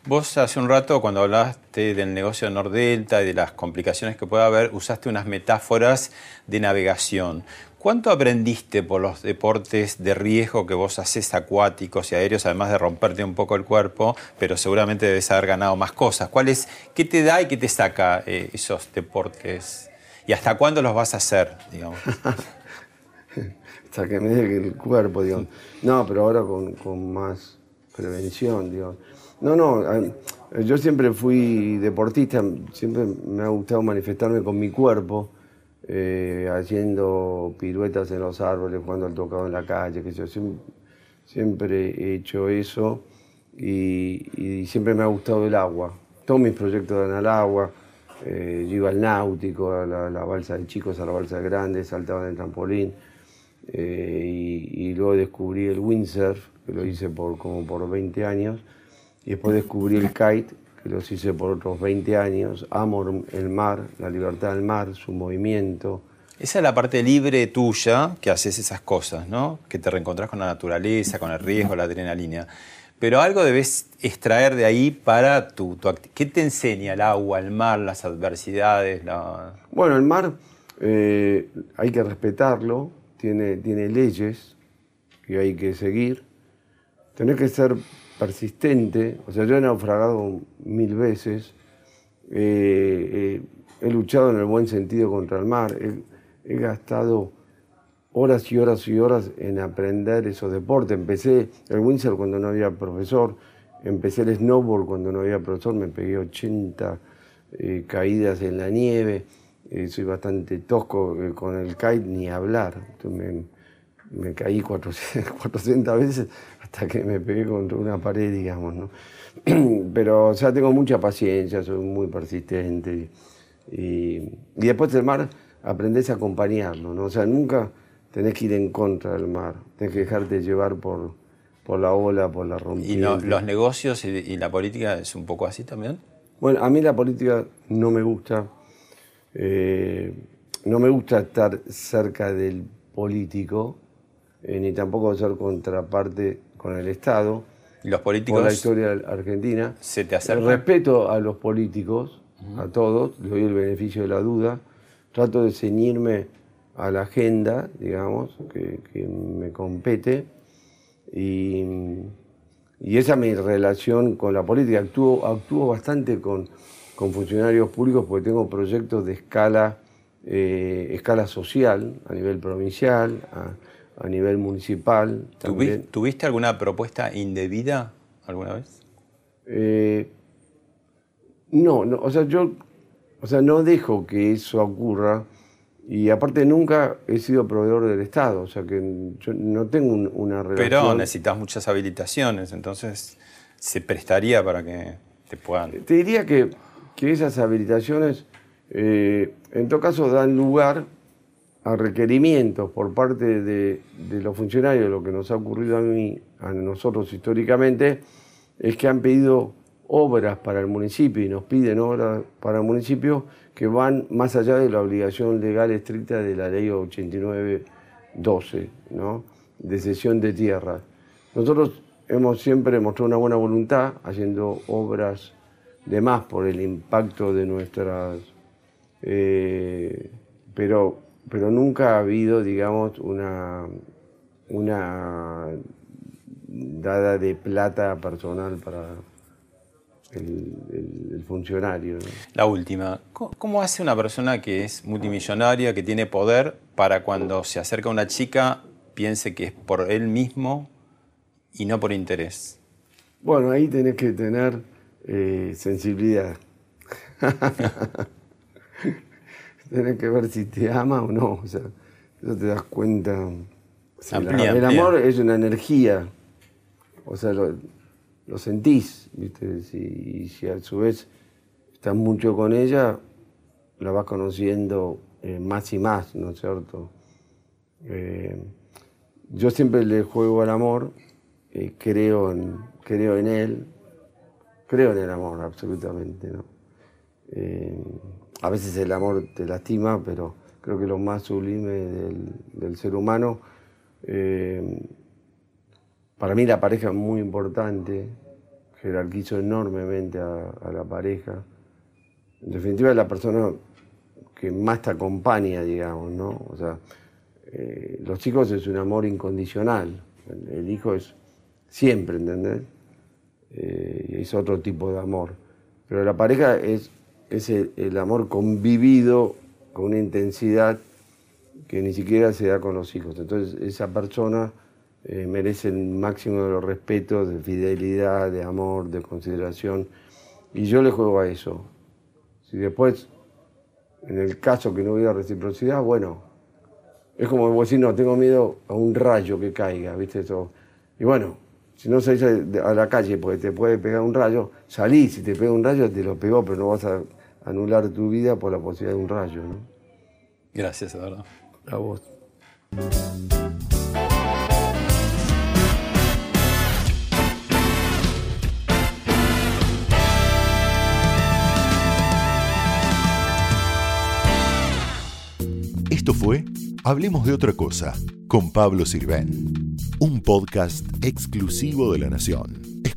Vos hace un rato, cuando hablaste del negocio de Nordelta y de las complicaciones que puede haber, usaste unas metáforas de navegación. ¿Cuánto aprendiste por los deportes de riesgo que vos haces acuáticos y aéreos, además de romperte un poco el cuerpo, pero seguramente debes haber ganado más cosas? ¿Cuál es, ¿Qué te da y qué te saca eh, esos deportes? ¿Y hasta cuándo los vas a hacer, digamos? (laughs) hasta que me deje el cuerpo, digamos. No, pero ahora con, con más prevención, digamos. No, no, yo siempre fui deportista, siempre me ha gustado manifestarme con mi cuerpo eh, haciendo piruetas en los árboles, cuando al tocado en la calle, que yo siempre, he hecho eso y, siempre me ha gustado el agua. Todos mis proyectos dan al agua, eh, yo iba al náutico, a la, balsa de chicos, a la balsa de grandes, saltaba en el trampolín eh, y, luego descubrí el windsurf, que lo hice por, como por 20 años, y después descubrí el kite, que los hice por otros 20 años, amo el mar, la libertad del mar, su movimiento. Esa es la parte libre tuya que haces esas cosas, ¿no? Que te reencontrás con la naturaleza, con el riesgo, la adrenalina. Pero algo debes extraer de ahí para tu, tu ¿Qué te enseña el agua, el mar, las adversidades? Bueno, el mar eh, hay que respetarlo, tiene, tiene leyes que hay que seguir tenés que ser persistente. O sea, yo he naufragado mil veces. Eh, eh, he luchado en el buen sentido contra el mar. He, gastado horas y horas y horas en aprender esos deportes. Empecé el windsurf cuando no había profesor. Empecé el snowboard cuando no había profesor. Me pegué 80 eh, caídas en la nieve. soy bastante tosco con el kite, ni hablar. me, me caí 400, 400 (laughs) veces hasta que me pegué contra una pared, digamos, ¿no? (clears throat) Pero, o sea, tengo mucha paciencia, soy muy persistente. Y, después del mar aprendes a acompañarlo, ¿no? O sea, nunca tenés que ir en contra del mar, tenés que dejarte llevar por, por la ola, por la rompida. ¿Y los negocios y, la política es un poco así también? Bueno, a mí la política no me gusta. Eh, no me gusta estar cerca del político, eh, ni tampoco ser contraparte con el Estado. ¿Y los políticos? Por la historia argentina. ¿Se te acerca? Respeto a los políticos, a todos, les doy el beneficio de la duda. Trato de ceñirme a la agenda, digamos, que, me compete. Y, esa es mi relación con la política. Actúo, actúo bastante con, con funcionarios públicos porque tengo proyectos de escala, eh, escala social, a nivel provincial, a nivel municipal. ¿Tuviste alguna propuesta indebida alguna vez? Eh, no, no, o sea, yo o sea, no dejo que eso ocurra y aparte nunca he sido proveedor del Estado, o sea que yo no tengo una relación... Pero necesitas muchas habilitaciones, entonces se prestaría para que te puedan... Te diría que, que esas habilitaciones eh, en todo caso dan lugar a requerimientos por parte de, los funcionarios, lo que nos ha ocurrido a mí, a nosotros históricamente, es que han pedido obras para el municipio y nos piden obras para el municipio que van más allá de la obligación legal estricta de la ley 89-12, ¿no? de cesión de tierra. Nosotros hemos siempre mostrado una buena voluntad haciendo obras de más por el impacto de nuestras... Eh, pero pero nunca ha habido, digamos, una, una dada de plata personal para el, funcionario. La última, ¿Cómo, hace una persona que es multimillonaria, que tiene poder, para cuando se acerca a una chica piense que es por él mismo y no por interés? Bueno, ahí tenés que tener eh, sensibilidad. (laughs) Tienes que ver si te ama o no. O sea, eso te das cuenta. el amor es una energía. O sea, lo, sentís, ¿viste? y si a su vez estás mucho con ella, la vas conociendo eh, más y más, ¿no es cierto? Eh, yo siempre le juego al amor, eh, creo, en, creo en él, creo en el amor, absolutamente, ¿no? A veces el amor te lastima, pero creo que lo más sublime del, ser humano. Eh, para mí la pareja es muy importante, jerarquizo enormemente a, la pareja. En definitiva es la persona que más te acompaña, digamos, ¿no? O sea, eh, los hijos es un amor incondicional, el, hijo es siempre, ¿entendés? Eh, es otro tipo de amor. Pero la pareja es es el, amor convivido con una intensidad que ni siquiera se da con los hijos. Entonces esa persona eh, merece el máximo de los respetos, de fidelidad, de amor, de consideración. Y yo le juego a eso. Si después, en el caso que no hubiera reciprocidad, bueno, es como decir, no, tengo miedo a un rayo que caiga, ¿viste? Eso. Y bueno, si no salís a la calle porque te puede pegar un rayo, salís, si te pega un rayo te lo pegó, pero no vas a anular tu vida por la posibilidad de un rayo. ¿no? Gracias, Eduardo. A vos. Esto fue Hablemos de otra cosa con Pablo Sirven, un podcast exclusivo de la Nación.